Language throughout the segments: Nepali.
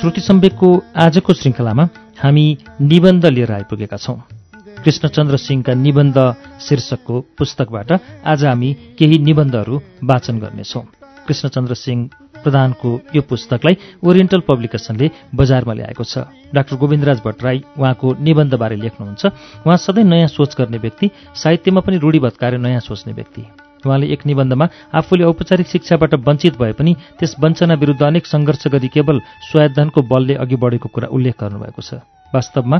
श्रुति सम्वेकको आजको श्रृङ्खलामा हामी निबन्ध लिएर आइपुगेका छौं। कृष्णचन्द्र सिंहका निबन्ध शीर्षकको पुस्तकबाट आज हामी केही निबन्धहरू वाचन गर्नेछौं। कृष्णचन्द्र सिंह प्रधानको यो पुस्तकलाई ओरिएन्टल पब्लिकेशनले बजारमा ल्याएको छ। डाक्टर गोविन्दराज भट्टराई उहाँको निबन्धबारे लेख्नुहुन्छ। उहाँ सधैँ नयाँ सोच गर्ने व्यक्ति साहित्यमा पनि रूढिवत कार्य नयाँ सोच्ने व्यक्ति। उहाँले एक निबन्धमा आफूले औपचारिक शिक्षाबाट वञ्चित भए पनि त्यस वञ्चना विरुद्ध अनेक सङ्घर्ष गरी केवल स्वायद्धनको बलले अघि बढेको कुरा उल्लेख गर्नुभएको छ। वास्तवमा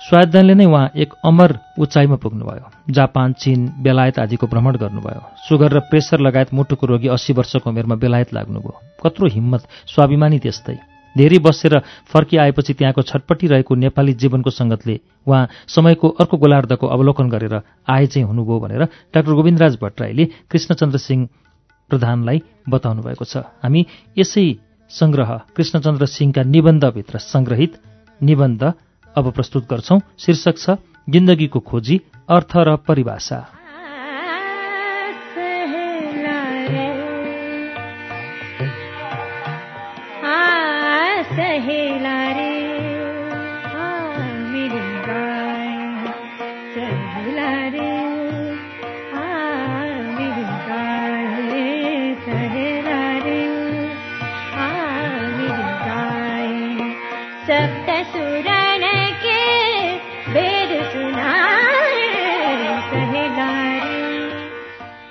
स्वायद्धनले नै उहाँ एक अमर उचाइमा पुग्नुभयो। जापान चीन बेलायत आदिको भ्रमण गर्नुभयो। सुगर र प्रेसर लगायत मुटुको रोगी अस्सी वर्षको उमेरमा बेलायत लाग्नुभयो। कत्रो हिम्मत स्वाभिमानी त्यस्तै। धेरै बसेर फर्किआएपछि त्यहाँको छटपटी नेपाली जीवनको सङ्गतले उहाँ समयको अर्को गोलार्धको अवलोकन गरेर आए चाहिँ हुनुभयो भनेर डाक्टर गोविन्दराज भट्टराईले कृष्णचन्द्र सिंह प्रधानलाई बताउनु भएको छ। हामी यसै संग्रह कृष्णचन्द्र सिंहका निबन्धभित्र संग्रहित निबन्ध अब प्रस्तुत गर्छौं। शीर्षक छ जिन्दगीको खोजी अर्थ र परिभाषा।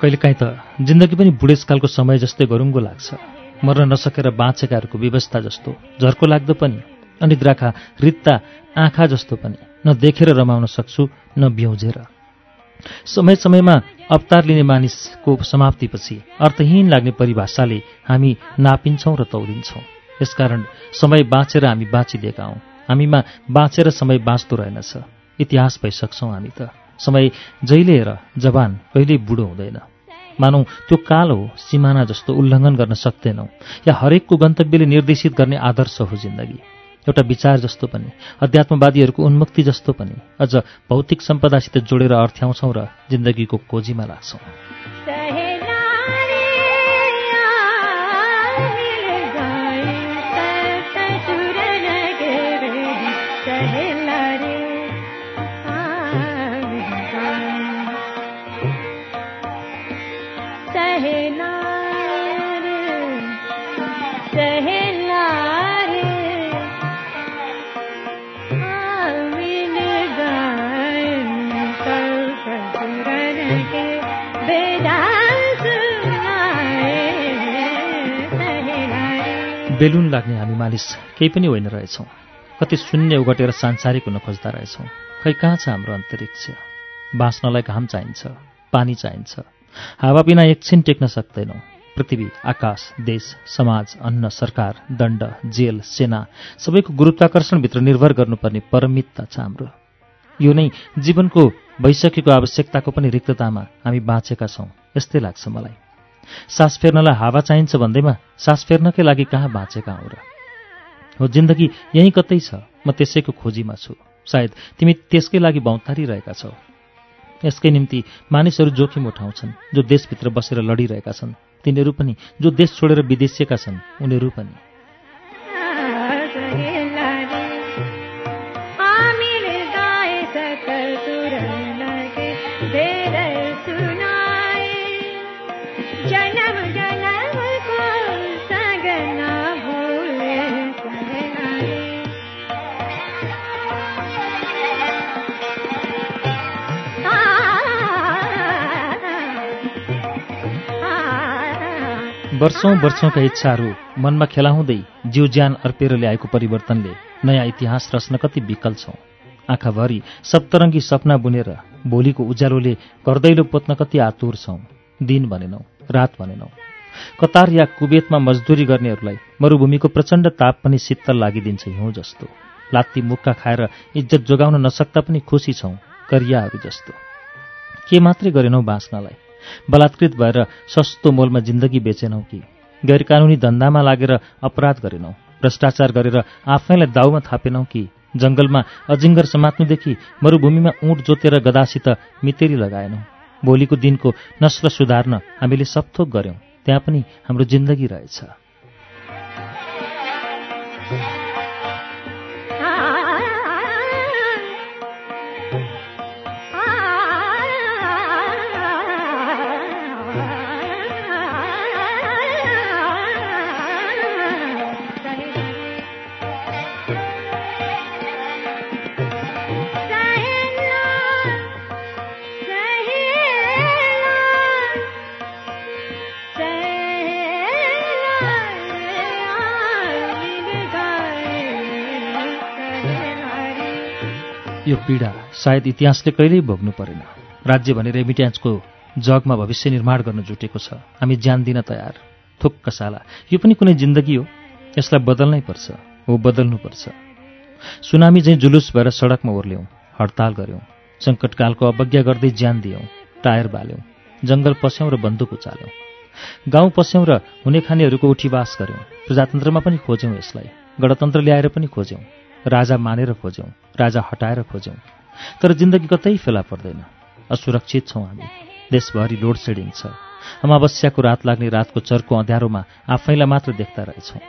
कहिलेकाहीँ त जिन्दगी पनि बुढेसकालको समय जस्तै गरुङ्गो लाग्छ। मर्न नसकेर बाँचेकाहरूको व्यवस्था जस्तो झर्को लाग्दो पनि अनिद्राखा रित्ता आँखा जस्तो पनि न देखेर रमाउन सक्छु न बिउजेर समय समयमा अवतार लिने मानिसको समाप्तिपछि अर्थहीन लाग्ने परिभाषाले हामी नापिन्छौँ र तौलिन्छौँ। यसकारण समय बाँचेर हामी बाँचिदिएका हौँ। हामीमा बाँचेर समय बाँच्दो रहेनछ। इतिहास भइसक्छौँ हामी त। समय जहिले हेर जवान कहिल्यै बुढो हुँदैन। मानौ त्यो काल हो सिमाना जस्तो उल्लङ्घन गर्न सक्दैनौ या हरेकको गन्तव्यले निर्देशित गर्ने आदर्श हो जिन्दगी। एउटा विचार जस्तो पनि अध्यात्मवादीहरूको उन्मुक्ति जस्तो पनि अझ भौतिक सम्पदासित जोडेर अर्थ्याउँछौँ र जिन्दगीको खोजीमा लाग्छौँ बेलुन लाग्ने हामी मानिस केही पनि होइन रहेछौँ। कति शून्य उगटेर सांसारिक हुन खोज्दा रहेछौँ। खै कहाँ छ हाम्रो अन्तरिक्ष? बाँच्नलाई घाम चाहिन्छ पानी चाहिन्छ। हावा बिना एकछिन टेक्न सक्दैनौँ। पृथ्वी आकाश देश समाज अन्न सरकार दण्ड जेल सेना सबैको गुरुत्वाकर्षणभित्र निर्भर गर्नुपर्ने परमितता छ हाम्रो। यो नै जीवनको भइसकेको आवश्यकताको पनि रिक्ततामा हामी बाँचेका छौँ यस्तै लाग्छ मलाई। सास फेर्नलाई हावा चाहिन्छ भन्दैमा सास फेर्नकै लागि कहाँ बाँचेका हौ र हो जिन्दगी यहीँ कतै छ। म त्यसैको खोजीमा छु। सायद तिमी त्यसकै लागि बौतारिरहेका छौ। यसकै निम्ति मानिसहरू जोखिम उठाउँछन् जो देशभित्र बसेर लडिरहेका छन्। तिनीहरू पनि जो देश छोडेर विदेशिएका छन् उनीहरू पनि। वर्षौं वर्षौंका इच्छाहरू मनमा खेलाउँदै जीव ज्यान अर्पेर ल्याएको परिवर्तनले नयाँ इतिहास रच्न कति विकल छौं। आँखाभरि सप्तरङ्गी सपना बुनेर भोलिको उज्यालोले घरदैलो पोत्न कति आतुर छौं। दिन भनेनौ रात भनेनौ। कतार या कुवेतमा मजदुरी गर्नेहरूलाई मरुभूमिको प्रचण्ड ताप पनि शीतल लागिदिन्छ हिउँ जस्तो। लात्ती मुक्का खाएर इज्जत जोगाउन नसक्दा पनि खुसी छौँ करियाहरू जस्तो। के मात्रै गरेनौ बाँच्नलाई। बलात्कृत भएर सस्तो मोलमा जिन्दगी बेचेनौ कि? गैर कानुनी धन्दामा लागेर अपराध गरेनौ भ्रष्टाचार गरेर आफैलाई दाउमा थापेनौ कि? जंगलमा अजिङ्गर समात्नुदेखि मरुभूमिमा ऊँट जोतेर गदासित मितेरी लगाएनौ। भोलिको दिनको नस्ल सुधार्न हामीले सबथोक गर्यौं। त्यहाँ पनि हाम्रो जिन्दगी रहेछ। पीडा सायद इतिहासले कहिल्यै भोग्नु परेन। राज्य भने रेमिट्यान्सको जगमा भविष्य निर्माण गर्न जुटेको छ। हामी ज्यान दिन तयार। थुक्क साला। यो पनि कुनै जिन्दगी हो। यसलाई बदल्नै पर्छ। हो बदल्नुपर्छ सुनामी चाहिँ जुलुस भएर सडकमा ओर्ल्यौँ। हडताल गऱ्यौँ सङ्कटकालको अवज्ञा गर्दै ज्यान दियौँ। टायर बाल्यौँ। जङ्गल पस्यौँ र बन्दुक उचाल्यौँ। गाउँ पस्यौँ र हुने खानेहरूको उठीवास गऱ्यौँ प्रजातन्त्रमा पनि खोज्यौँ यसलाई। गणतन्त्र ल्याएर पनि खोज्यौँ। राजा मानेर खोज्यौँ राजा हटाएर खोज्यौँ। तर जिन्दगी कतै फेला पर्दैन। असुरक्षित छौँ हामी। देशभरि लोड सेडिङ छ अमावस्याको रात लाग्ने रातको चर्को अँध्यारोमा आफैलाई मात्र देख्दा रहेछौँ।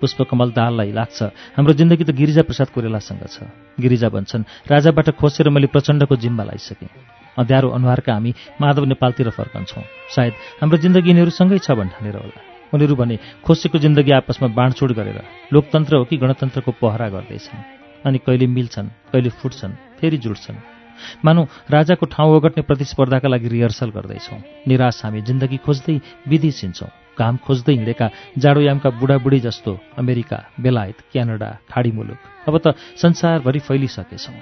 पुष्पकमल दाललाई लाग्छ। हाम्रो जिन्दगी त गिरिजा प्रसाद कोरेलासँग छ। गिरिजा भन्छन् राजाबाट खोसेर मैले प्रचण्डको जिम्मा लगाइसकेँ अँध्यारो अनुहारका हामी माधव नेपालतिर फर्कन्छौँ। सायद हाम्रो जिन्दगी यिनीहरूसँगै छ भन्ठानेर होला। उनीहरू भने खोसेको जिन्दगी आपसमा बाँडचुड गरेर लोकतन्त्र हो कि गणतन्त्रको पहरा गर्दैछन्। अनि कहिले मिल्छन् कहिले फुट्छन् फेरि जुट्छन्। मानौ राजाको ठाउँ ओगट्ने प्रतिस्पर्धाका लागि रिहर्सल गर्दैछौँ। निराश हामी जिन्दगी खोज्दै विधि सिन्छौँ घाम खोज्दै हिँडेका जाडोयामका बुढाबुढी जस्तो अमेरिका बेलायत क्यानाडा खाडी मुलुक। अब त संसारभरि फैलिसकेछौँ।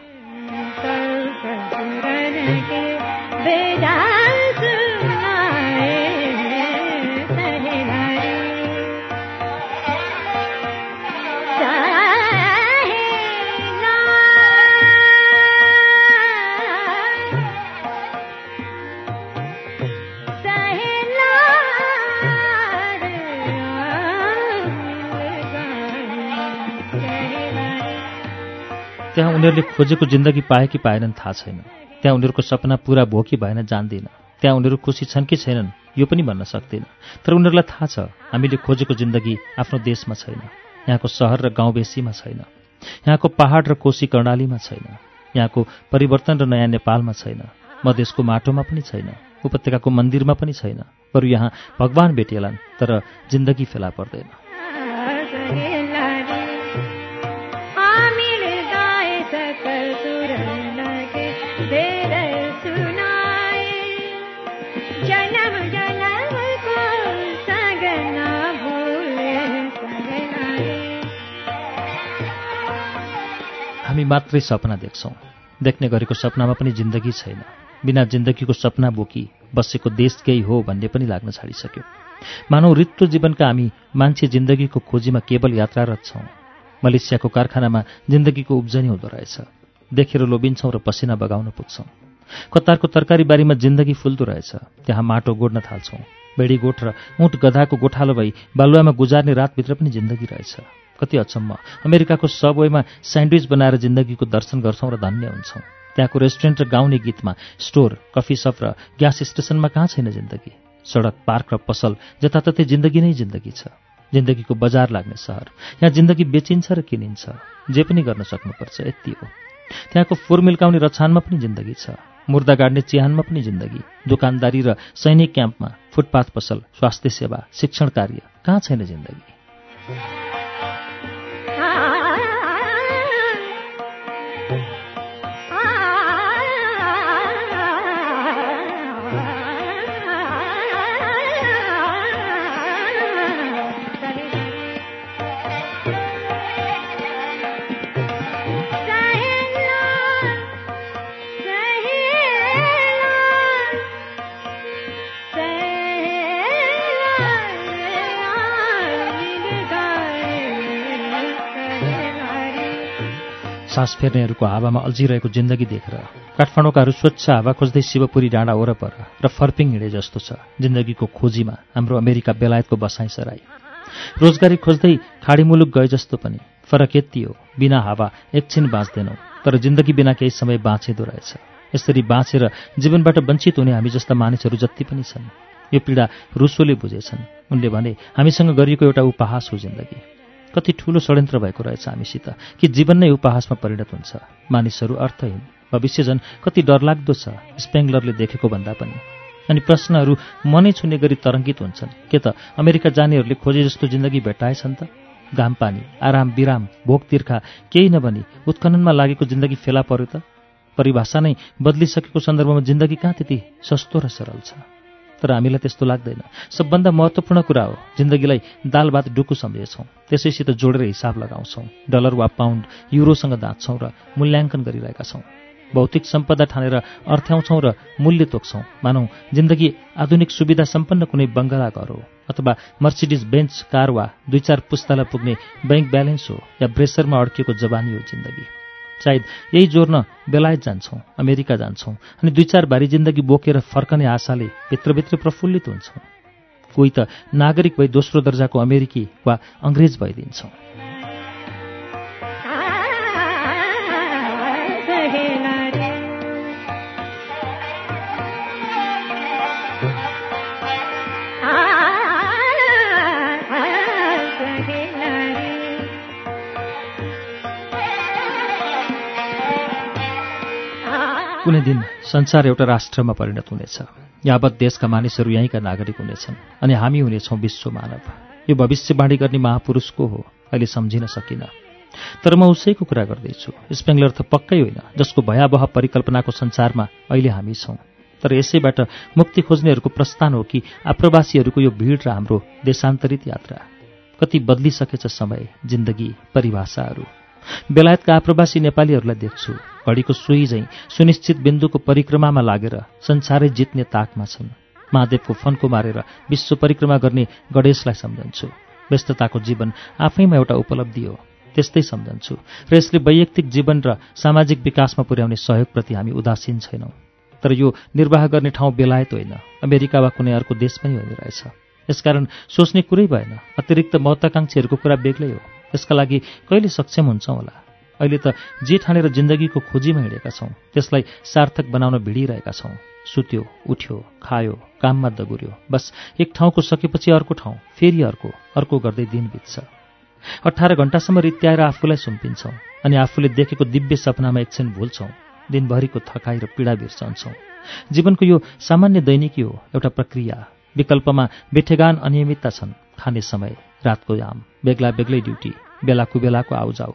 त्यहाँ उनीहरूले खोजेको जिन्दगी पाए कि पाएनन् थाहा छैन। त्यहाँ उनीहरूको सपना पुरा भयो कि भएन जान्दिनँ। त्यहाँ उनीहरू खुसी छन् कि छैनन् यो पनि भन्न सक्दिनँ। तर उनीहरूलाई थाहा छ हामीले खोजेको जिन्दगी आफ्नो देशमा छैन। यहाँको सहर र गाउँ बेसीमा छैन। यहाँको पहाड र कोशी कर्णालीमा छैन। यहाँको परिवर्तन र नयाँ नेपालमा छैन। मधेसको माटोमा पनि छैन। उपत्यकाको मन्दिरमा पनि छैन। बरु यहाँ भगवान भेटिएलान् तर जिन्दगी फेला पर्दैन। हामी मात्रै सपना देख्छौँ। देख्ने गरेको सपनामा पनि जिन्दगी छैन। बिना जिन्दगीको सपना बोकी बसेको देश केही हो भन्ने पनि लाग्न छाडिसक्यो। मानौ रित्तो जीवनका हामी मान्छे जिन्दगीको खोजीमा केवल यात्रारत छौँ। मलेसियाको कारखानामा जिन्दगीको उब्जनी हुँदो रहेछ। देखेर लोभिन्छौँ र पसिना बगाउन पुग्छौँ। कतारको तरकारी बारीमा जिन्दगी फुल्दो रहेछ। त्यहाँ माटो गोड्न थाल्छौँ। बेडी गोठ र उँट गधाको गोठालो भई बालुवामा गुजार्ने रातभित्र पनि जिन्दगी रहेछ। कति अचम्म। अमेरिकाको सबवेमा स्यान्डविच बनाएर जिन्दगीको दर्शन गर्छौँ र धन्य हुन्छौँ। त्यहाँको रेस्टुरेन्ट र गाउने गीतमा स्टोर कफी सप र ग्यास स्टेसनमा कहाँ छैन जिन्दगी? सडक पार्क र पसल जताततै जिन्दगी नै जिन्दगी छ। जिन्दगीको बजार लाग्ने सहर। यहाँ जिन्दगी बेचिन्छ र किनिन्छ। जे पनि गर्न सक्नुपर्छ यति हो। त्यहाँको फोहोर मिल्काउने रछानमा पनि जिन्दगी छ। मुर्दा गाड्ने चिहानमा पनि जिन्दगी। दोकानदारी र सैनिक क्याम्पमा फुटपाथ पसल स्वास्थ्य सेवा शिक्षण कार्य कहाँ छैन जिन्दगी? सास फेर्नेहरूको हावामा अल्झिरहेको जिन्दगी देखेर काठमाडौँकाहरू स्वच्छ हावा खोज्दै शिवपुरी डाँडा वरपर र फर्पिङ हिँडे जस्तो छ। जिन्दगीको खोजीमा हाम्रो अमेरिका बेलायतको बसाइ सराई। रोजगारी खोज्दै खाडी मुलुक गए जस्तो पनि फरक यति हो बिना हावा एकछिन बाँच्दैनौँ तर जिन्दगी बिना केही समय बाँचिँदो रहेछ। यसरी बाँचेर जीवनबाट वञ्चित हुने हामी जस्ता मानिसहरू जति पनि छन् यो पीडा रुसोले बुझेछन्। उनले भने हामीसँग गरिएको एउटा उपहास हो जिन्दगी। कति ठूलो षड्यन्त्र भएको रहेछ हामीसित कि जीवन नै उपहासमा परिणत हुन्छ। मानिसहरू अर्थहीन भविष्य झन् कति डरलाग्दो छ स्पेङ्गलरले देखेको भन्दा पनि। अनि प्रश्नहरू मनै छुने गरी तरङ्गित हुन्छन्। के त अमेरिका जानेहरूले खोजे जस्तो जिन्दगी भेटाएछन् त? घाम पानी आराम विराम भोग तिर्खा केही नभनी उत्खननमा लागेको जिन्दगी फेला पर्यो त? परिभाषा नै बदलिसकेको सन्दर्भमा जिन्दगी कहाँ त्यति सस्तो र सरल छ? तर हामीलाई त्यस्तो लाग्दैन। सबभन्दा महत्त्वपूर्ण कुरा हो जिन्दगीलाई दाल भात डुकु सम्झेछौँ त्यसैसित जोडेर हिसाब लगाउँछौँ डलर वा पाउन्ड युरोसँग दाँच्छौँ र मूल्याङ्कन गरिरहेका छौँ। भौतिक सम्पदा ठानेर अर्थ्याउँछौँ र मूल्य तोक्छौँ। मानौ जिन्दगी आधुनिक सुविधा सम्पन्न कुनै बङ्गला घर हो अथवा मर्सिडिज बेन्च कार वा दुई चार पुस्तालाई पुग्ने ब्याङ्क ब्यालेन्स हो या ब्रेसरमा अड्किएको जवानी हो जिन्दगी। सायद यही जोर्न बेलायत जान्छौँ अमेरिका जान्छौँ अनि दुई चार भारी जिन्दगी बोकेर फर्कने आशाले भित्रभित्र प्रफुल्लित हुन्छौँ। कोही त नागरिक भई दोस्रो दर्जाको अमेरिकी वा अङ्ग्रेज भइदिन्छौँ। कुनै दिन संसार एउटा राष्ट्रमा परिणत हुनेछ। यावत देशका मानिसहरू यहीँका नागरिक हुनेछन् अनि हामी हुनेछौँ विश्व मानव। यो भविष्यवाणी गर्ने महापुरुषको हो? अहिले सम्झिन सकिनँ। तर म उसैको कुरा गर्दैछु। स्पेङ्गलर त पक्कै होइन जसको भयावह परिकल्पनाको संसारमा अहिले हामी छौँ। तर यसैबाट मुक्ति खोज्नेहरूको प्रस्थान हो कि आप्रवासीहरूको यो भिड र हाम्रो देशान्तरित यात्रा? कति बदलिसकेछ समय जिन्दगी परिभाषाहरू। बेलायतका आप्रवासी नेपालीहरूलाई देख्छु। घडीको सुई झैँ सुनिश्चित बिन्दुको परिक्रमामा लागेर संसारै जित्ने ताकमा छन्। महादेवको फन्को मारेर विश्व परिक्रमा गर्ने गणेशलाई सम्झन्छु। व्यस्तताको जीवन आफैमा एउटा उपलब्धि हो त्यस्तै सम्झन्छु। र यसले वैयक्तिक जीवन र सामाजिक विकासमा पुर्याउने सहयोगप्रति हामी उदासीन छैनौँ। तर यो निर्वाह गर्ने ठाउँ बेलायत होइन अमेरिका वा कुनै अर्को देश पनि होइन रहेछ। यसकारण सोच्ने कुरै भएन अतिरिक्त महत्वाकांक्षीहरूको कुरा बेग्लै हो। त्यसका लागि कहिले सक्षम हुन्छौँ होला? अहिले त जे ठानेर जिन्दगीको खोजीमा हिँडेका छौँ। त्यसलाई सार्थक बनाउन भिडिरहेका छौँ। सुत्यो उठ्यो खायो काममा दगुर्यो। बस एक ठाउँको सकेपछि अर्को ठाउँ फेरि अर्को अर्को गर्दै दिन बित्छ। अठार घन्टासम्म रित्याएर आफूलाई सुम्पिन्छौँ अनि आफूले देखेको दिव्य सपनामा एकछिन भुल्छौँ। दिनभरिको थकाइ र पीडा बिर्सन्छौँ। जीवनको यो सामान्य दैनिकी हो एउटा प्रक्रिया। विकल्पमा बेठेगान अनियमितता छन्। खाने समय रातको याम बेग्ला बेग्लै ड्युटी। बेलाको बेलाको आउजाउ।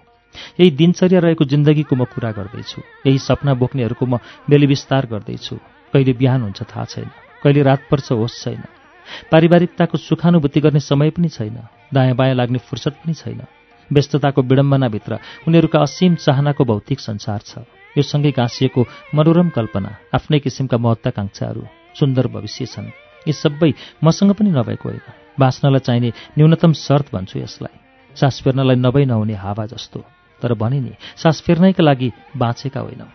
यही दिनचर्या रहेको जिन्दगीको म कुरा गर्दैछु। यही सपना बोक्नेहरूको म बेलिविस्तार गर्दैछु। कहिले बिहान हुन्छ थाहा छैन। कहिले रात पर्छ होस् छैन। पारिवारिकताको सुखानुभूति गर्ने समय पनि छैन। दायाँ बायाँ लाग्ने फुर्सद पनि छैन। व्यस्तताको विडम्बनाभित्र उनीहरूका असीम चाहनाको भौतिक संसार छ। यो सँगै गाँसिएको मनोरम कल्पना आफ्नै किसिमका महत्वाकांक्षाहरू सुन्दर भविष्य छन्। यी सबै मसँग पनि नभएको होइन। बाँच्नलाई चाहिने न्यूनतम शर्त भन्छु यसलाई। सास फेर्नलाई नभई नहुने हावा जस्तो। तर भने नि सास फेर्नैका लागि बाँचेका होइनौँ।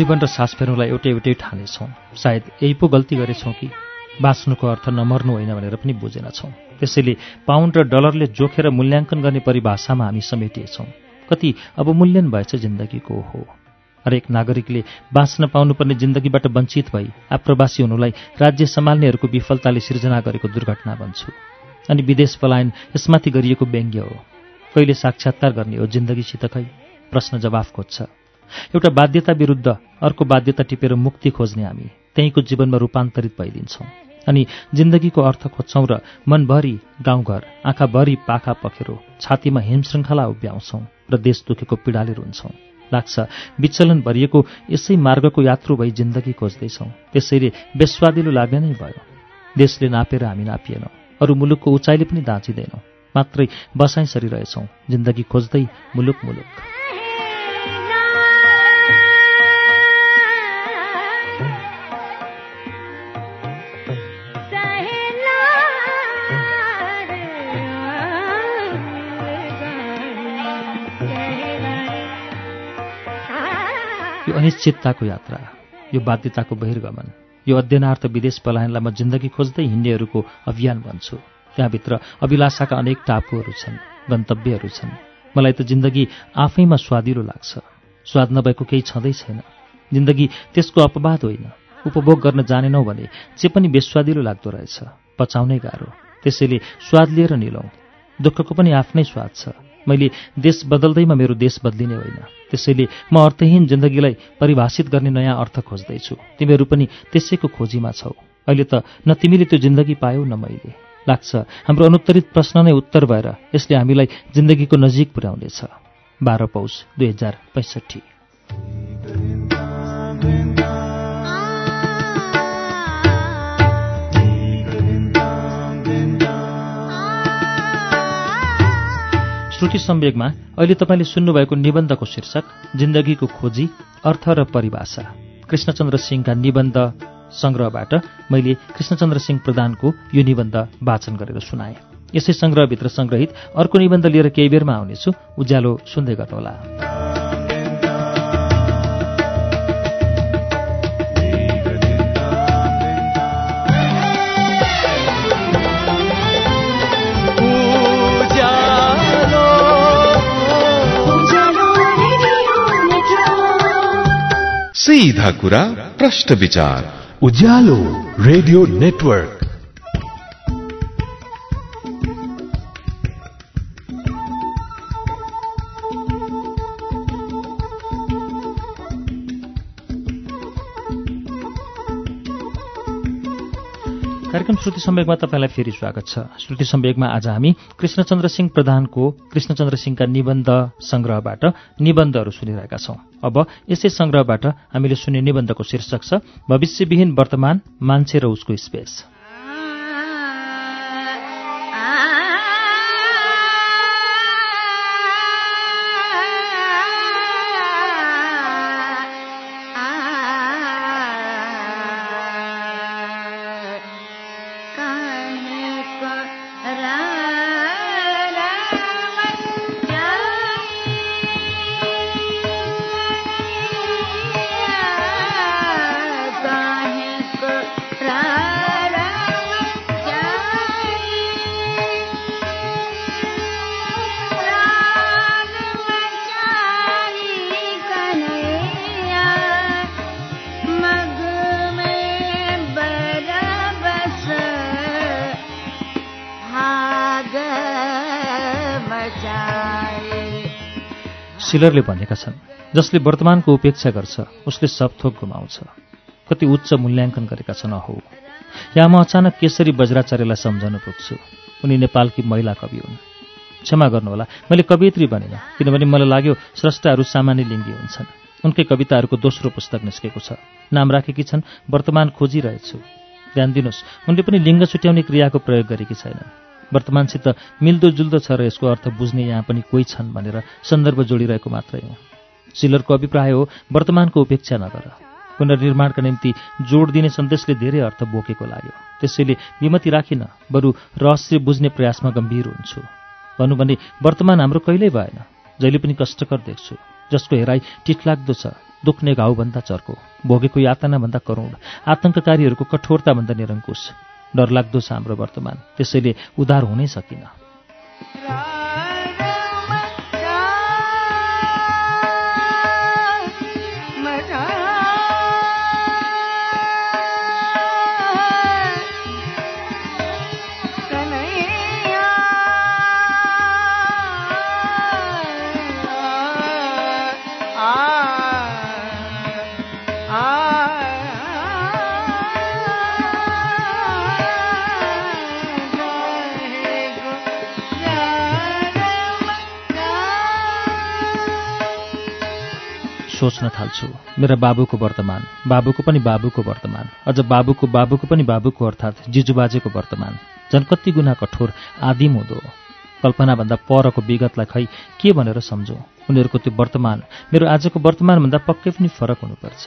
जीवन र सास फेर्नुलाई एउटै एउटै ठानेछौँ। सायद यही पो गल्ती गरेछौँ कि बाँच्नुको अर्थ नमर्नु होइन भनेर पनि बुझेनछौँ। त्यसैले पाउन्ड र डलरले जोखेर मूल्याङ्कन गर्ने परिभाषामा हामी समेटिएछौँ। कति अवमूल्यन भएछ जिन्दगीको हो। हरेक नागरिकले बाँच्न पाउनुपर्ने जिन्दगीबाट वञ्चित भई आप्रवासी हुनुलाई राज्य सम्हाल्नेहरूको विफलताले सिर्जना गरेको दुर्घटना भन्छु। अनि विदेश पलायन यसमाथि गरिएको व्यङ्ग्य हो। कहिले साक्षात्कार गर्ने हो जिन्दगीसित खै? प्रश्न जवाफ खोज्छ। एउटा बाध्यता विरुद्ध अर्को बाध्यता टिपेर मुक्ति खोज्ने हामी त्यहीँको जीवनमा रूपान्तरित भइदिन्छौँ। अनि जिन्दगीको अर्थ खोज्छौँ र मनभरि गाउँघर आँखाभरि पाखा पखेरो छातीमा हिमशृङ्खला उभ्याउँछौँ र देश दुखेको पीडाले रुन्छौँ। लाग्छ विचलन भरिएको यसै मार्गको यात्रु भई जिन्दगी खोज्दैछौँ। त्यसैले बेस्वादिलो लाग्ने नै भयो। देशले नापेर हामी नापिएनौँ। अरू मुलुकको उचाइले पनि दाँचिँदैनौँ। मात्रै बसाइ सरिरहेछौँ जिन्दगी खोज्दै मुलुक मुलुक। अनिश्चितताको यात्रा यो बाध्यताको बहिर्गमन यो अध्ययनार्थ विदेश पलायनलाई म जिन्दगी खोज्दै हिँड्नेहरूको अभियान भन्छु त्यहाँभित्र अभिलाषाका अनेक टापुहरू छन् गन्तव्यहरू छन्। मलाई त जिन्दगी आफैमा स्वादिलो लाग्छ। स्वाद नभएको केही छँदै छैन। जिन्दगी त्यसको अपवाद होइन। उपभोग गर्न जानेनौ भने जे पनि बेस्वादिलो लाग्दो रहेछ। पचाउनै गाह्रो। त्यसैले स्वाद लिएर निलौँ। दुःखको पनि आफ्नै स्वाद छ। मैले देश बदल्दैमा मेरो देश बदलिने होइन। त्यसैले म अर्थहीन जिन्दगीलाई परिभाषित गर्ने नयाँ अर्थ खोज्दैछु। तिमीहरू पनि त्यसैको खोजीमा छौ। अहिले त न तिमीले त्यो जिन्दगी पायौ न मैले। लाग्छ हाम्रो अनुत्तरित प्रश्न नै उत्तर भएर यसले हामीलाई जिन्दगीको नजिक पुर्याउनेछ। बाह्र पौष दुई हजार पैँसठी। श्रुति सम्वेगमा अहिले तपाईँले सुन्नुभएको निबन्धको शीर्षक जिन्दगीको खोजी अर्थ र परिभाषा। कृष्णचन्द्र सिंहका निबन्ध संग्रहबाट मैले कृष्णचन्द्र सिंह प्रधानको यो निबन्ध वाचन गरेर सुनाएँ। यसै संग्रहभित्र संग्रहित अर्को निबन्ध लिएर केही बेरमा आउनेछु। उज्यालो सुन्दै गर्नुहोला। सीधा कुरा प्रश्न विचार। उजालो रेडियो नेटवर्क। श्रुति सम्वेकमा तपाईँलाई फेरि स्वागत छ। श्रुति सम्वेकमा आज हामी कृष्णचन्द्र सिंह प्रधानको कृष्णचन्द्र सिंहका निबन्ध संग्रहबाट निबन्धहरू सुनिरहेका छौं। अब यसै संग्रहबाट हामीले सुन्ने निबन्धको शीर्षक छ भविष्यविहीन वर्तमान मान्छे र उसको स्पेस। सिलरले भनेका छन् जसले वर्तमानको उपेक्षा गर्छ उसले सब थोक गुमाउँछ। कति उच्च मूल्याङ्कन गरेका छन् अहो। यहाँ म अचानक केसरी बज्राचार्यलाई सम्झन पुग्छु। उनी नेपालकी महिला कवि हुन्। क्षमा गर्नुहोला मैले कवियत्री बनेन किनभने मलाई लाग्यो स्रष्टाहरू सामान्य लिङ्गी हुन्छन्। उनकै कविताहरूको दोस्रो पुस्तक निस्केको छ। नाम राखेकी छन् वर्तमान खोजिरहेछु। ध्यान दिनुहोस् उनले पनि लिङ्ग छुट्याउने क्रियाको प्रयोग गरेकी छैनन्। वर्तमानसित मिल्दोजुल्दो छ र यसको अर्थ बुझ्ने यहाँ पनि कोही छन् भनेर सन्दर्भ जोडिरहेको मात्रै हो। सिलरको अभिप्राय हो वर्तमानको उपेक्षा नगर। पुनर्निर्माणका निम्ति जोड दिने सन्देशले धेरै अर्थ बोकेको लाग्यो। त्यसैले विमति राखिन बरु रहस्य बुझ्ने प्रयासमा गम्भीर हुन्छु। भनौँ भने वर्तमान हाम्रो कहिल्यै भएन। जहिले पनि कष्टकर देख्छु। जसको हेराइ टिठलाग्दो छ दुख्ने घाउभन्दा चर्को। भोगेको यातनाभन्दा करोड आतंककारीहरूको कठोरताभन्दा निरङ्कुश। डरलाग्दो छ हाम्रो वर्तमान। त्यसैले उधार हुनै सकिन। सोच्न थाल्छु। मेरा बाबुको वर्तमान बाबुको पनि बाबुको वर्तमान अझ बाबुको बाबुको पनि बाबुको अर्थात् जिजुबाजेको वर्तमान। झन् कति गुणा कठोर आदिम हुँदो। कल्पनाभन्दा परको विगतलाई खै के भनेर सम्झौँ? उनीहरूको त्यो वर्तमान मेरो आजको वर्तमानभन्दा पक्कै पनि फरक हुनुपर्छ।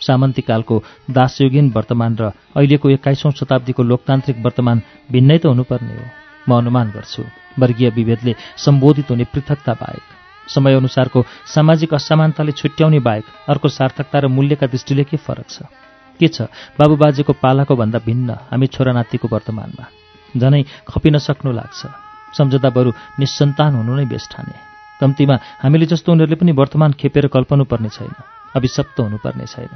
सामन्तीकालको दासयुगीन वर्तमान र अहिलेको एक्काइसौँ शताब्दीको लोकतान्त्रिक वर्तमान भिन्नै त हुनुपर्ने हो। म अनुमान गर्छु वर्गीय विभेदले सम्बोधित हुने पृथकता बाहेक। समयअनुसारको सामाजिक असमानताले छुट्याउने बाहेक अर्को सार्थकता र मूल्यका दृष्टिले के फरक छ? के छ? बाबुबाजेको पालाको भन्दा भिन्न हामी छोरा नातिको वर्तमानमा। झनै खपिन सक्नु लाग्छ। सम्झदा बरु निसन्तान हुनु नै बेस ठाने। कम्तीमा हामीले जस्तो उनीहरूले पनि वर्तमान खेपेर कल्पनु पर्ने छैन अभिशप्त हुनुपर्ने छैन।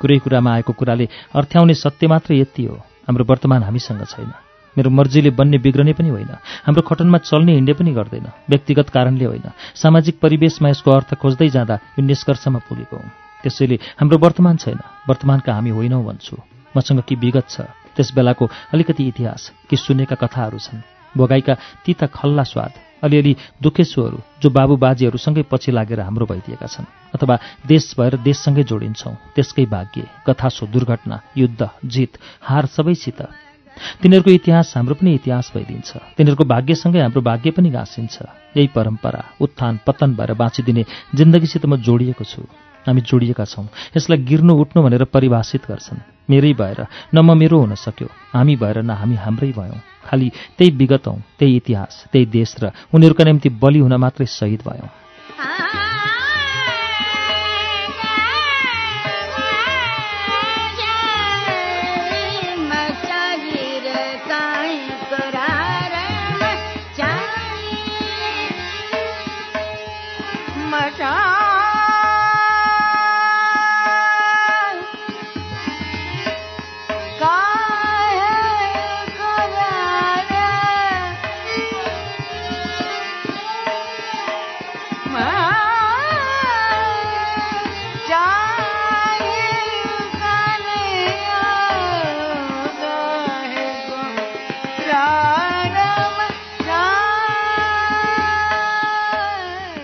कुरै कुरामा आएको कुराले अर्थ्याउने सत्य मात्र यति हो हाम्रो वर्तमान हामीसँग छैन। मेरो मर्जीले बन्ने बिग्रने पनि होइन। हाम्रो खटनमा चल्ने हिँड्ने पनि गर्दैन। व्यक्तिगत कारणले होइन। सामाजिक परिवेशमा यसको अर्थ खोज्दै जाँदा यो निष्कर्षमा पुगेको हुँ। त्यसैले हाम्रो वर्तमान छैन। वर्तमानका हामी होइनौँ भन्छु। मसँग कि विगत छ? त्यस बेलाको अलिकति इतिहास कि सुनेका कथाहरू छन्। भोगाईका तिता खल्ला स्वाद अलिअलि दुखेसुहरू जो बाबुबाजेहरूसँगै पछि लागेर हाम्रो भइदिएका छन्। अथवा देश भएर देशसँगै जोडिन्छौँ। त्यसकै भाग्य कथासो दुर्घटना युद्ध जित हार सबैसित तिनीहरूको इतिहास हाम्रो पनि इतिहास भइदिन्छ। तिनीहरूको भाग्यसँगै हाम्रो भाग्य पनि घाँसिन्छ। यही परम्परा उत्थान पतन भएर बाँचिदिने जिन्दगीसित म जोडिएको छु। हामी जोडिएका छौँ। यसलाई गिर्नु उठ्नु भनेर परिभाषित गर्छन्। मेरै भएर न म मेरो हुन सक्यो। हामी भएर न हामी हाम्रै भयौँ। खालि त्यही विगत हौँ त्यही इतिहास त्यही देश र उनीहरूका निम्ति बलि हुन मात्रै शहीद भयौँ।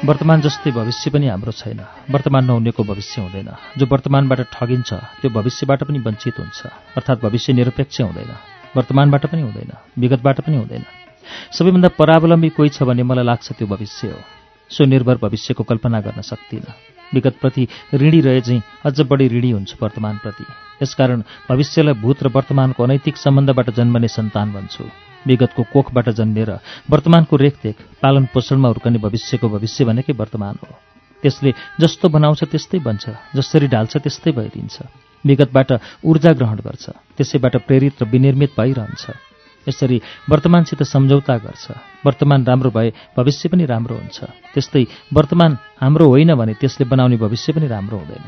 वर्तमान जस्तै भविष्य पनि हाम्रो छैन। वर्तमान नहुनेको भविष्य हुँदैन। जो वर्तमानबाट ठगिन्छ त्यो भविष्यबाट पनि वञ्चित हुन्छ। अर्थात् भविष्य निरपेक्ष हुँदैन। वर्तमानबाट पनि हुँदैन। विगतबाट पनि हुँदैन। सबैभन्दा परावलम्बी कोही छ भने मलाई लाग्छ त्यो भविष्य हो। स्वनिर्भर भविष्यको कल्पना गर्न सक्दिनँ। विगतप्रति ऋणी रहे चाहिँ अझ बढी ऋणी हुन्छु वर्तमानप्रति। यसकारण भविष्यलाई भूत र वर्तमानको अनैतिक सम्बन्धबाट जन्मने सन्तान भन्छु विगतको कोखबाट जन्मेर वर्तमानको रेखदेख पालन पोषणमा हुर्कने भविष्यको भविष्य भनेकै वर्तमान हो। त्यसले जस्तो बनाउँछ त्यस्तै बन्छ जसरी ढाल्छ त्यस्तै भइदिन्छ। विगतबाट ऊर्जा ग्रहण गर्छ त्यसैबाट प्रेरित र विनिर्मित भइरहन्छ। यसरी वर्तमानसित सम्झौता गर्छ। वर्तमान राम्रो भए भविष्य पनि राम्रो हुन्छ। त्यस्तै वर्तमान हाम्रो होइन भने त्यसले बनाउने भविष्य पनि राम्रो हुँदैन।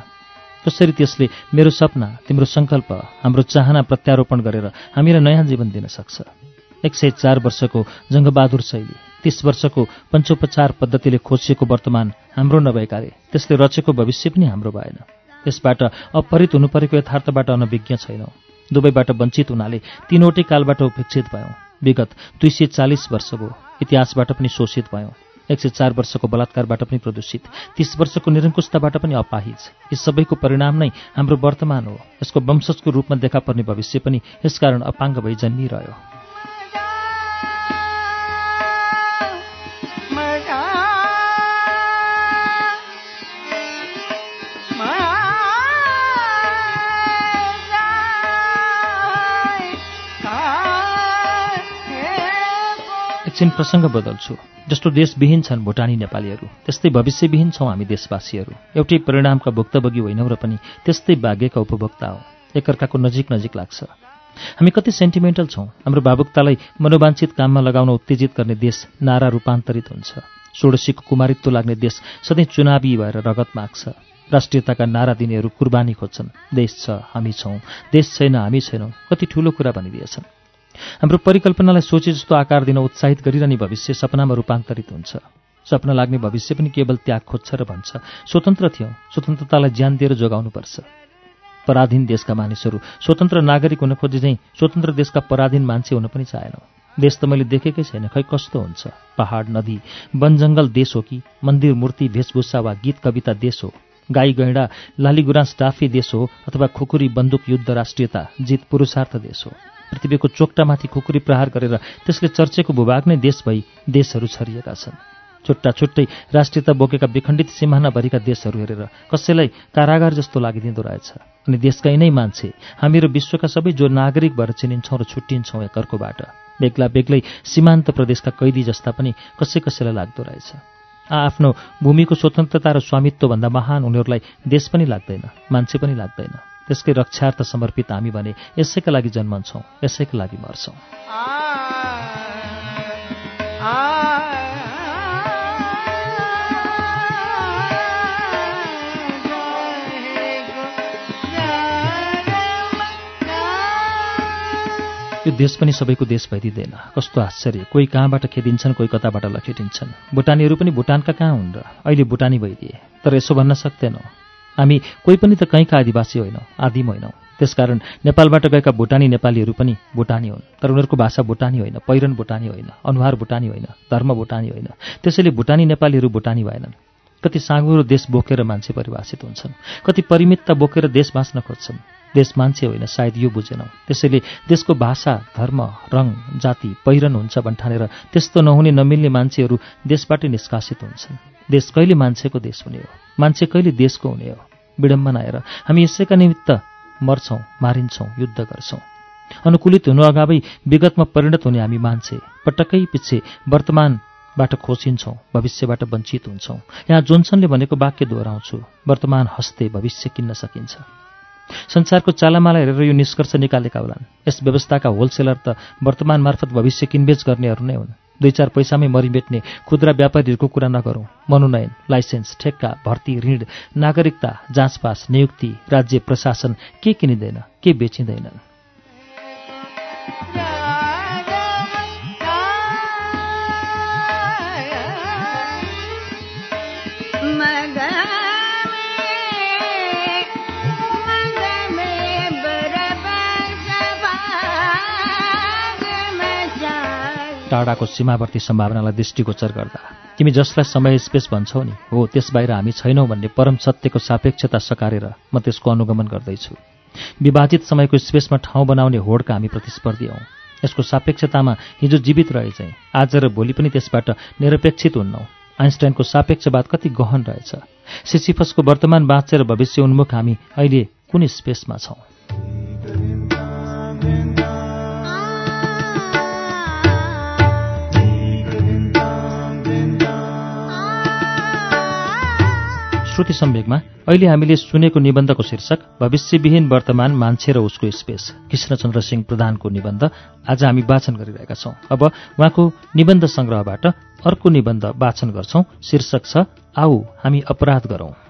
कसरी त्यसले मेरो सपना तिम्रो सङ्कल्प हाम्रो चाहना प्रत्यारोपण गरेर हामीलाई नयाँ जीवन दिन सक्छ। एक सय चार वर्षको जङ्गबहादुर शैली तीस वर्षको पञ्चोपचार पद्धतिले खोजिएको वर्तमान हाम्रो नभएकाले त्यसले रचेको भविष्य पनि हाम्रो भएन। त्यसबाट अपहरित हुनु परेको यथार्थबाट अनभिज्ञ छैनौँ। दुवैबाट वञ्चित हुनाले तीनवटै कालबाट उपेक्षित भयौँ। विगत दुई सय चालिस वर्ष भयो इतिहासबाट पनि शोषित भयौँ। एक सय चार वर्षको बलात्कारबाट पनि प्रदूषित तीस वर्षको निरङ्कुशताबाट पनि अपाहिज। यी सबैको परिणाम नै हाम्रो वर्तमान हो। यसको वंशजको रूपमा देखा पर्ने भविष्य पनि यसकारण अपाङ्ग भई जन्मिरह्यो एकछिन प्रसङ्ग बदल्छु। जस्तो देशविहीन छन् भुटानी नेपालीहरू त्यस्तै भविष्यविहीन छौँ हामी देशवासीहरू। एउटै परिणामका भुक्तभोगी होइनौँ र पनि त्यस्तै भाग्यका उपभोक्ता हो। एकअर्काको नजिक नजिक लाग्छ। हामी कति सेन्टिमेन्टल छौँ। हाम्रो भावुकतालाई मनोवाञ्छित काममा लगाउन उत्तेजित गर्ने देश नारा रूपान्तरित हुन्छ। षोडशीको कुमारित्व लाग्ने देश सधैँ चुनावी भएर रगत माग्छ। राष्ट्रियताका नारा दिनेहरू कुर्बानी खोज्छन्। देश छ हामी छौँ। देश छैन हामी छैनौँ। कति ठूलो कुरा भनिदिएछन्। हाम्रो परिकल्पनालाई सोचे जस्तो आकार दिन उत्साहित गरिरहने भविष्य सपनामा रूपान्तरित हुन्छ। सपना लाग्ने भविष्य पनि केवल त्याग खोज्छ र भन्छ। स्वतन्त्र थियौँ। स्वतन्त्रतालाई ज्यान दिएर जोगाउनुपर्छ। पराधीन देशका मानिसहरू स्वतन्त्र नागरिक हुन खोजे चाहिँ स्वतन्त्र देशका पराधीन मान्छे हुन पनि चाहेनौँ। देश त मैले देखेकै छैन खै कस्तो हुन्छ? पहाड नदी वन जङ्गल देश हो कि? मन्दिर मूर्ति वेशभूषा वा गीत कविता देश हो। गाई गैँडा लालीगुराँस डाफी देश हो अथवा खुकुरी बन्दुक युद्ध राष्ट्रियता जित पुरुषार्थ देश हो। पृथ्वीको चोक्टामाथि खुकुरी प्रहार गरेर त्यसले चर्चेको भूभाग नै देश भई देशहरू छरिएका छन्। छुट्टा छुट्टै राष्ट्रियता बोकेका विखण्डित सिमानाभरिका देशहरू हेरेर कसैलाई कारागार जस्तो लागिदिँदो रहेछ। अनि देशका यिनै मान्छे हामी र विश्वका सबै जो नागरिक भएर चिनिन्छौँ र छुट्टिन्छौँ एकअर्कोबाट बेग्ला बेग्लै सीमान्त प्रदेशका कैदी जस्ता पनि कसै कसैलाई लाग्दो रहेछ। आफ्नो भूमिको स्वतन्त्रता र स्वामित्वभन्दा महान उनीहरूलाई देश पनि लाग्दैन मान्छे पनि लाग्दैन। त्यसकै रक्षार्थ समर्पित हामी भने यसैका लागि जन्मन्छौँ यसैका लागि मर्छौँ। यो देश पनि सबैको देश भइदिँदैन। कस्तो आश्चर्य। कोही कहाँबाट खेदिन्छन् कोही कताबाट लखेटिन्छन्। भुटानीहरू पनि भुटानका कहाँ हुन् र? अहिले भुटानी भइदिए। तर यसो भन्न सक्दैनौँ। हामी कोही पनि त कहीँका आदिवासी होइनौँ आदिम होइनौँ। त्यसकारण नेपालबाट गएका भुटानी नेपालीहरू पनि भुटानी हुन्। तर उनीहरूको भाषा भुटानी होइन पहिरन भुटानी होइन अनुहार भुटानी होइन धर्म भुटानी होइन। त्यसैले भुटानी नेपालीहरू भुटानी भएनन्। कति साँगुरो देश बोकेर मान्छे परिभाषित हुन्छन्। कति परिमितता बोकेर देश बाँच्न खोज्छन्। देश मान्छे होइन सायद यो बुझेनौँ। त्यसैले देशको भाषा धर्म रङ जाति पहिरन हुन्छ भन्ठानेर त्यस्तो नहुने नमिल्ने मान्छेहरू देशबाटै निष्कासित हुन्छन्। देश कहिले मान्छेको देश हुने हो? मान्छे कहिले देशको हुने हो? विडम्बना आएर हामी यसैका निमित्त मर्छौँ मारिन्छौँ युद्ध गर्छौँ। अनुकूलित हुनु अगावै विगतमा परिणत हुने हामी मान्छे पटक्कै पछि वर्तमानबाट खोसिन्छौँ भविष्यबाट वञ्चित हुन्छौँ। यहाँ जोन्सनले भनेको वाक्य दोहोऱ्याउँछु वर्तमान हस्ते भविष्य किन्न सकिन्छ। संसारको चालामाला हेरेर यो निष्कर्ष निकालेका होलान्। यस व्यवस्थाका होलसेलर त वर्तमान मार्फत भविष्य किनबेच गर्नेहरू नै हुन्। दुई चार पैसामै मरिमेट्ने खुद्रा व्यापारीहरूको कुरा नगरौँ। मनोनयन लाइसेन्स ठेक्का भर्ती ऋण नागरिकता जाँचपास नियुक्ति राज्य प्रशासन के किनिँदैन के बेचिँदैनन्? टाढाको सीमावर्ती सम्भावनालाई दृष्टिगोचर गर्दा। तिमी जसलाई समय स्पेस भन्छौ नि हो त्यस बाहिर हामी छैनौँ भन्ने परम सत्यको सापेक्षता सकारेर म त्यसको अनुगमन गर्दैछु। विभाजित समयको स्पेसमा ठाउँ बनाउने होडका हामी प्रतिस्पर्धी हौँ। यसको सापेक्षतामा हिजो जीवित रहे चाहिँ आज र भोलि पनि त्यसबाट निरपेक्षित हुन्नौ। आइन्स्टाइनको सापेक्षवाद कति गहन रहेछ। सिसिफसको वर्तमान बाँचेर भविष्य उन्मुख हामी अहिले कुन स्पेसमा छौँ। श्रुति सम्वेकमा अहिले हामीले सुनेको निबन्धको शीर्षक भविष्यविहीन वर्तमान मान्छे र उसको स्पेस कृष्णचन्द्र सिंह प्रधानको निबन्ध आज हामी वाचन गरिरहेका छौं। अब उहाँको निबन्ध संग्रहबाट अर्को निबन्ध वाचन गर्छौं। शीर्षक छ आऊ हामी अपराध गरौं।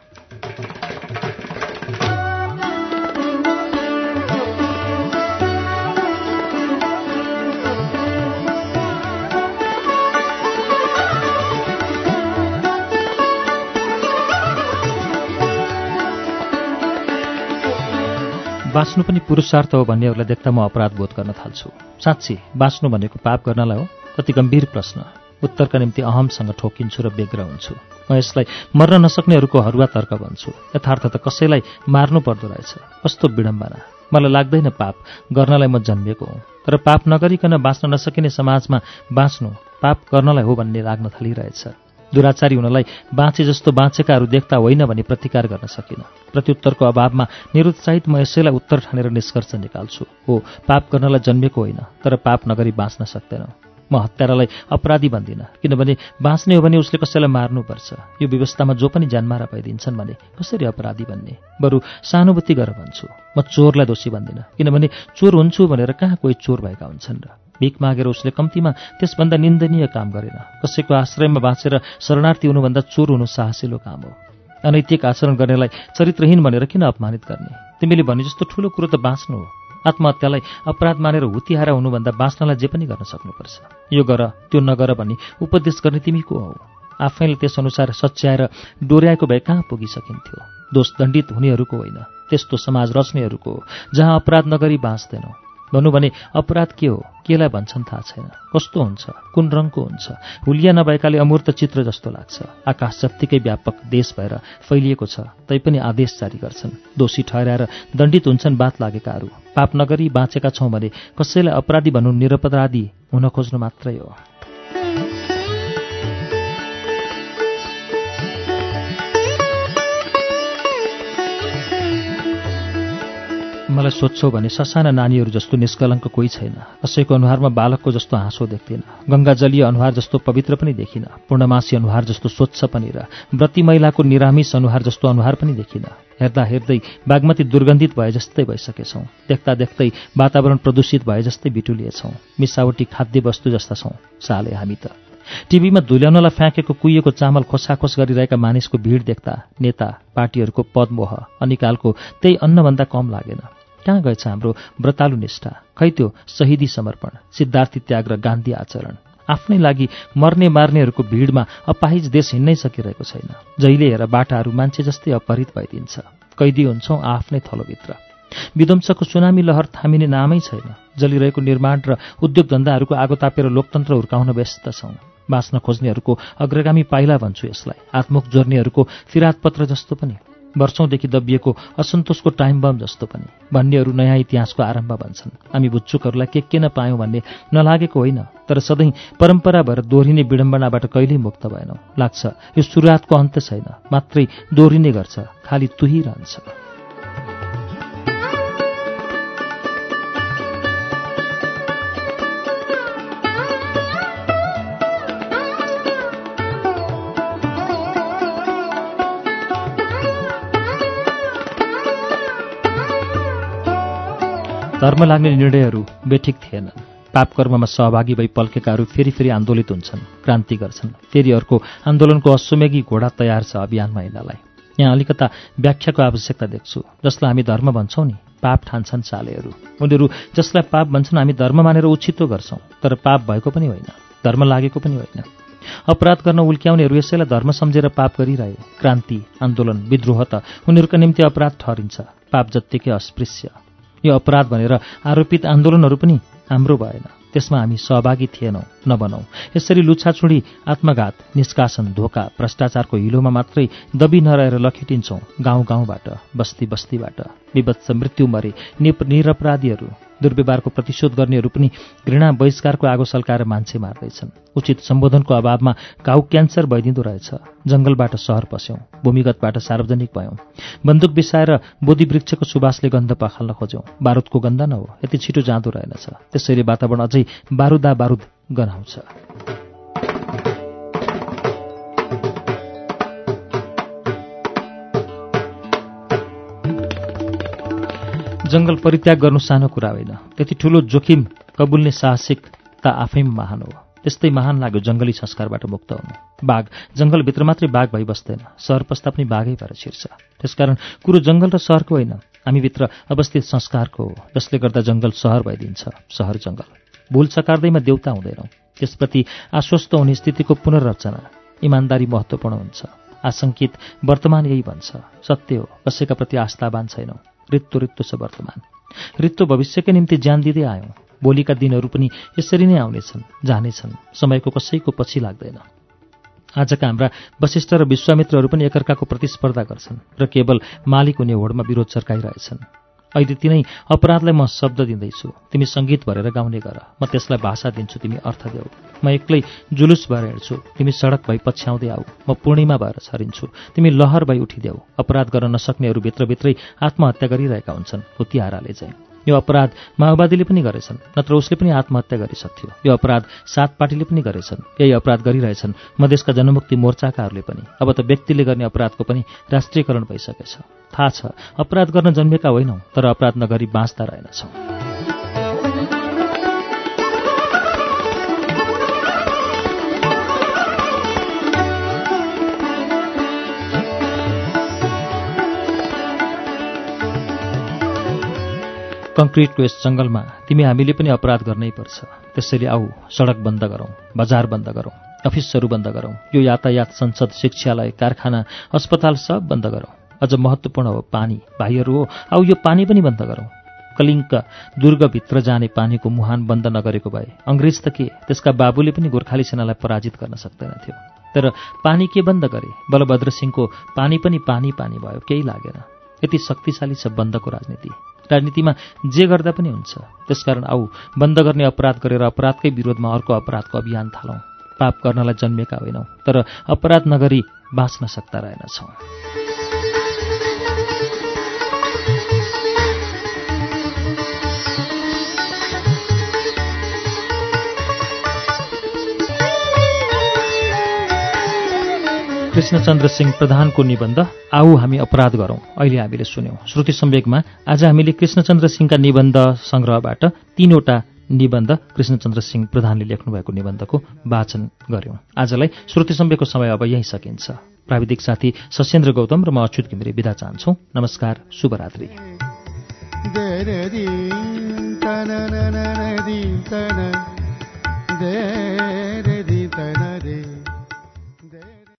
बाँच्नु पनि पुरुषार्थ हो भन्नेहरूलाई देख्दा म अपराध बोध गर्न थाल्छु। साँच्ची बाँच्नु भनेको पाप गर्नलाई हो कति गम्भीर प्रश्न। उत्तरका निम्ति अहमसँग ठोकिन्छु र व्यग्र हुन्छु। म यसलाई मर्न नसक्नेहरूको हरुवा तर्क भन्छु यथार्थ त कसैलाई मार्नु पर्दो रहेछ। कस्तो विडम्बना। मलाई लाग्दैन पाप गर्नलाई म जन्मिएको हुँ। तर पाप नगरिकन बाँच्न नसकिने समाजमा बाँच्नु पाप गर्नलाई हो भन्ने लाग्न थालिरहेछ। दुराचारी हुनलाई बाँचे जस्तो बाँचेकाहरू देख्दा होइन भने प्रतिकार गर्न सकिनँ। प्रत्युत्तरको अभावमा निरुत्साहित म यसैलाई उत्तर ठानेर निष्कर्ष निकाल्छु। हो पाप गर्नलाई जन्मेको होइन तर पाप नगरी बाँच्न सक्दैन। म हत्यारालाई अपराधी भन्दिनँ किनभने बाँच्ने हो भने उसले कसैलाई मार्नुपर्छ। यो व्यवस्थामा जो पनि ज्यानमारा पाइदिन्छन् भने कसरी अपराधी भन्ने बरु सहानुभूति गर भन्छु। म चोरलाई दोषी भन्दिनँ किनभने चोर हुन्छु भनेर कहाँ कोही चोर भएका हुन्छन् र। भिख मागेर उसले कम्तीमा त्यसभन्दा निन्दनीय काम गरेन। कसैको आश्रयमा बाँचेर शरणार्थी हुनुभन्दा चोर हुनु साहसिलो काम हो। अनैतिक आचरण गर्नेलाई चरित्रहीन भनेर किन अपमानित गर्ने? तिमीले भने जस्तो ठुलो कुरो त बाँच्नु हो। आत्महत्यालाई अपराध मानेर हुतिहारा हुनुभन्दा बाँच्नलाई जे पनि गर्न सक्नुपर्छ। यो गर त्यो नगर भन्ने उपदेश गर्ने तिमी को हौ? आफैले त्यसअनुसार सच्याएर डोर्याएको भए कहाँ पुगिसकिन्थ्यो? दोष दण्डित हुनेहरूको होइन त्यस्तो समाज रच्नेहरूको जहाँ अपराध नगरी बाँच्दैनौ। भनौँ भने अपराध के हो? केलाई भन्छन् थाहा छैन। कस्तो हुन्छ? कुन रङको हुन्छ? हुलिया नभएकाले अमूर्त चित्र जस्तो लाग्छ। आकाश जत्तिकै व्यापक देश भएर फैलिएको छ तैपनि आदेश जारी गर्छन्। दोषी ठहराएर दण्डित हुन्छन् बात लागेकाहरू। पाप नगरी बाँचेका छौँ भने कसैलाई अपराधी भनौँ निरपराधी हुन खोज्नु मात्रै हो। मलाई सोध्छौ भने ससाना नानीहरू जस्तो निष्कलङ्क कोही छैन। कसैको अनुहारमा बालकको जस्तो हाँसो देख्दिन। गङ्गाजलीय अनुहार जस्तो पवित्र पनि देखिन। पूर्णमासी अनुहार जस्तो स्वच्छ पनि र व्रती महिलाको निरामिस अनुहार जस्तो अनुहार पनि देखिन। हेर्दा हेर्दै बागमती दुर्गन्धित भए जस्तै भइसकेछौँ। देख्दा देख्दै वातावरण प्रदूषित भए जस्तै बिटुलिएछौँ। मिसावटी खाद्य वस्तु जस्ता छौँ। साले हामी त। टिभीमा धुल्याउनलाई फ्याँकेको कुहिएको चामल खोसाखोस गरिरहेका मानिसको भिड देख्दा नेता पार्टीहरूको पदमोह अनिकालको त्यही अन्नभन्दा कम लागेन। कहाँ गएछ हाम्रो व्रतालु निष्ठा। खै त्यो शहीदी समर्पण सिद्धार्थी त्याग र गान्धी आचरण? आफ्नै लागि मर्ने मार्नेहरूको भिडमा अपाहिज देश हिँड्नै सकिरहेको छैन। जहिले हेर बाटाहरू मान्छे जस्तै अपहरित भइदिन्छ। कैदी हुन्छौँ आफ्नै थलोभित्र। विध्वंसको सुनामी लहर थामिने नामै छैन। जलिरहेको निर्माण र उद्योग धन्दाहरूको आगो तापेर लोकतन्त्र हुर्काउन व्यस्त छौँ। बाँच्न खोज्नेहरूको अग्रगामी पाइला भन्छु यसलाई। आत्मुख जोर्नेहरूको फिरातपत्र जस्तो पनि। वर्षौंदेखि दबिएको असन्तोषको टाइम बम जस्तो पनि। भन्नेहरू नयाँ इतिहासको आरम्भ भन्छन्। हामी बुच्चुकहरूलाई के के नपायौँ भन्ने नलागेको होइन तर सधैँ परम्परा भएर दोहोरिने विडम्बनाबाट कहिल्यै मुक्त भएनौँ। लाग्छ यो सुरुवातको अन्त छैन मात्रै दोहोरिने गर्छ खालि तुही धर्म लाग्ने निर्णयहरू बेठिक थिएनन् पापकर्ममा सहभागी भई पल्केकाहरू फेरि फेरि आन्दोलित हुन्छन् क्रान्ति गर्छन्। फेरि अर्को आन्दोलनको अश्वमेघी घोडा तयार छ अभियान महिनालाई यहाँ अलिकता व्याख्याको आवश्यकता देख्छु। जसलाई हामी धर्म भन्छौँ नि पाप ठान्छन् चालेहरू उनीहरू जसलाई पाप भन्छन् हामी धर्म मानेर उछितो गर्छौँ। तर पाप भएको पनि होइन धर्म लागेको पनि होइन। अपराध गर्न उल्क्याउनेहरू यसैलाई धर्म सम्झेर पाप गरिरहे। क्रान्ति आन्दोलन विद्रोह त उनीहरूका निम्ति अपराध ठहरिन्छ। पाप जत्तिकै अस्पृश्य। यो अपराध भनेर आरोपित आन्दोलनहरू पनि हाम्रो भएन। त्यसमा हामी सहभागी थिएनौँ नबनौँ। यसरी लुछाछुडी आत्मघात निष्कासन धोका भ्रष्टाचारको हिलोमा मात्रै दबी नरहेर लखेटिन्छौँ गाउँ गाउँबाट बस्ती बस्तीबाट। विभत्स मृत्यु मरे निरपराधीहरू दुर्व्यवहारको प्रतिशोध गर्नेहरू पनि घृणा बहिष्कारको आगो सल्काएर मान्छे मार्दैछन्। उचित सम्बोधनको अभावमा घाउ क्यान्सर भइदिँदो रहेछ। जङ्गलबाट सहर पस्यौँ भूमिगतबाट सार्वजनिक भयौँ। बन्दुक बिसाएर बोधिवृक्षको सुवासले गन्ध पखाल्न खोज्यौँ। बारुदको गन्ध न हो यति छिटो जाँदो रहेनछ। त्यसैले वातावरण अझै बारुदा बारुद गनाउँछ जङ्गल परित्याग गर्नु सानो कुरा होइन। त्यति ठुलो जोखिम कबुल्ने साहसिकता आफैमा महान हो। त्यस्तै महान लाग्यो जङ्गली संस्कारबाट मुक्त हुनु। बाघ जङ्गलभित्र मात्रै बाघ भइबस्दैन। सहर पस्दा पनि बाघै भएर छिर्छ। त्यसकारण कुरो जङ्गल र सहरको होइन। हामीभित्र अवस्थित संस्कारको हो जसले गर्दा जङ्गल सहर भइदिन्छ सहर जङ्गल भूल सकार्दैमा देउता हुँदैनौँ। त्यसप्रति आश्वस्त हुने स्थितिको पुनर्रचना इमान्दारी महत्त्वपूर्ण हुन्छ। आशङ्कित वर्तमान यही भन्छ सत्य हो कसैका प्रति आस्थावान छैनौँ। रित्तो रित्तो छ वर्तमान। रित्तो भविष्यकै निम्ति ज्यान दिँदै आयौँ। भोलिका दिनहरू पनि यसरी नै आउनेछन् जानेछन्। समयको कसैको पछि लाग्दैन। आजका हाम्रा वशिष्ठ र विश्वामित्रहरू पनि एकअर्काको प्रतिस्पर्धा गर्छन् र केवल मालिक हुने होडमा विरोध चर्काइरहेछन् अहिले तिनै अपराधलाई म शब्द दिँदैछु। तिमी सङ्गीत भरेर गाउने गर। म त्यसलाई भाषा दिन्छु तिमी अर्थ देऊ। म एक्लै जुलुस भएर हिँड्छु। तिमी सडक भई पछ्याउँदै आऊ। म पूर्णिमा भएर छरिन्छु। तिमी लहर भई उठिदेऊ। अपराध गर्न नसक्नेहरू भित्रभित्रै आत्महत्या गरिरहेका हुन्छन्। हुतिहाराले चाहिँ। यो अपराध माओवादीले पनि गरेछन् नत्र उसले पनि आत्महत्या गरिसक्थ्यो। यो अपराध सात पार्टीले पनि गरेछन् यही अपराध गरिरहेछन् मधेसका जनमुक्ति मोर्चाकाहरूले पनि। अब त व्यक्तिले गर्ने अपराधको पनि राष्ट्रियकरण भइसकेछ। थाहा छ अपराध गर्न जन्मेका होइनौँ तर अपराध नगरी बाँच्दा रहेनछौँ। कङ्क्रिटको यस जङ्गलमा तिमी हामीले पनि अपराध गर्नै पर्छ। त्यसैले आऊ सडक बन्द गरौँ बजार बन्द गरौँ अफिसहरू बन्द गरौँ यो यातायात संसद शिक्षालय कारखाना अस्पताल सब बन्द गरौँ। अझ महत्त्वपूर्ण हो पानी। भाइहरू हो आऊ यो पानी पनि बन्द गरौँ। कलिङ्क दुर्गभित्र जाने पानीको मुहान बन्द नगरेको भए अङ्ग्रेज त के? त्यसका बाबुले पनि गोर्खाली सेनालाई पराजित गर्न सक्दैनथ्यो। तर पानी के बन्द गरे? बलभद्र सिंहको पानी पनि पानी पानी भयो केही लागेन। यति शक्तिशाली छ बन्दको राजनीति। राजनीतिमा जे गर्दा पनि हुन्छ। त्यसकारण आऊ बन्द गर्ने अपराध गरेर अपराधकै विरोधमा अर्को अपराधको अभियान थालौँ। पाप गर्नलाई जन्मेका होइनौँ तर अपराध नगरी बाँच्न सक्दा रहेनछौँ। कृष्णचन्द्र सिंह प्रधानको निबन्ध आऊ हामी अपराध गरौँ। अहिले हामीले सुन्यौं। श्रुति सम्वेकमा आज हामीले कृष्णचन्द्र सिंहका निबन्ध संग्रहबाट तीनवटा निबन्ध कृष्णचन्द्र सिंह प्रधानले लेख्नुभएको निबन्धको वाचन गर्यौं आजलाई श्रुति सम्वेकको समय अब यही सकिन्छ। प्राविधिक साथी सशेन्द्र गौतम र म अच्युत घिमिरे विदा चाहन्छौ। नमस्कार शुभरात्रि।